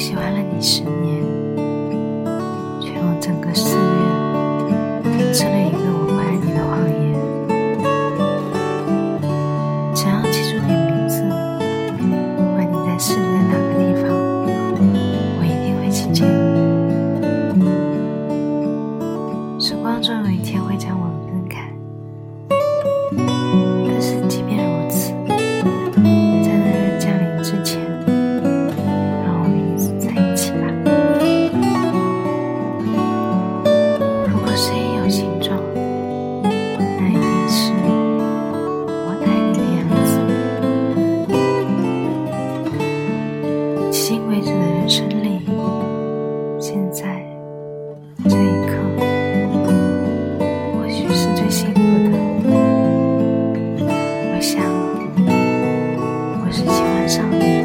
喜欢了你十年却用整个四月编织了一个我不爱你的谎言。只要记住你的名字不管你在世界哪个地方我一定会去见你。时光总有一天会将我上。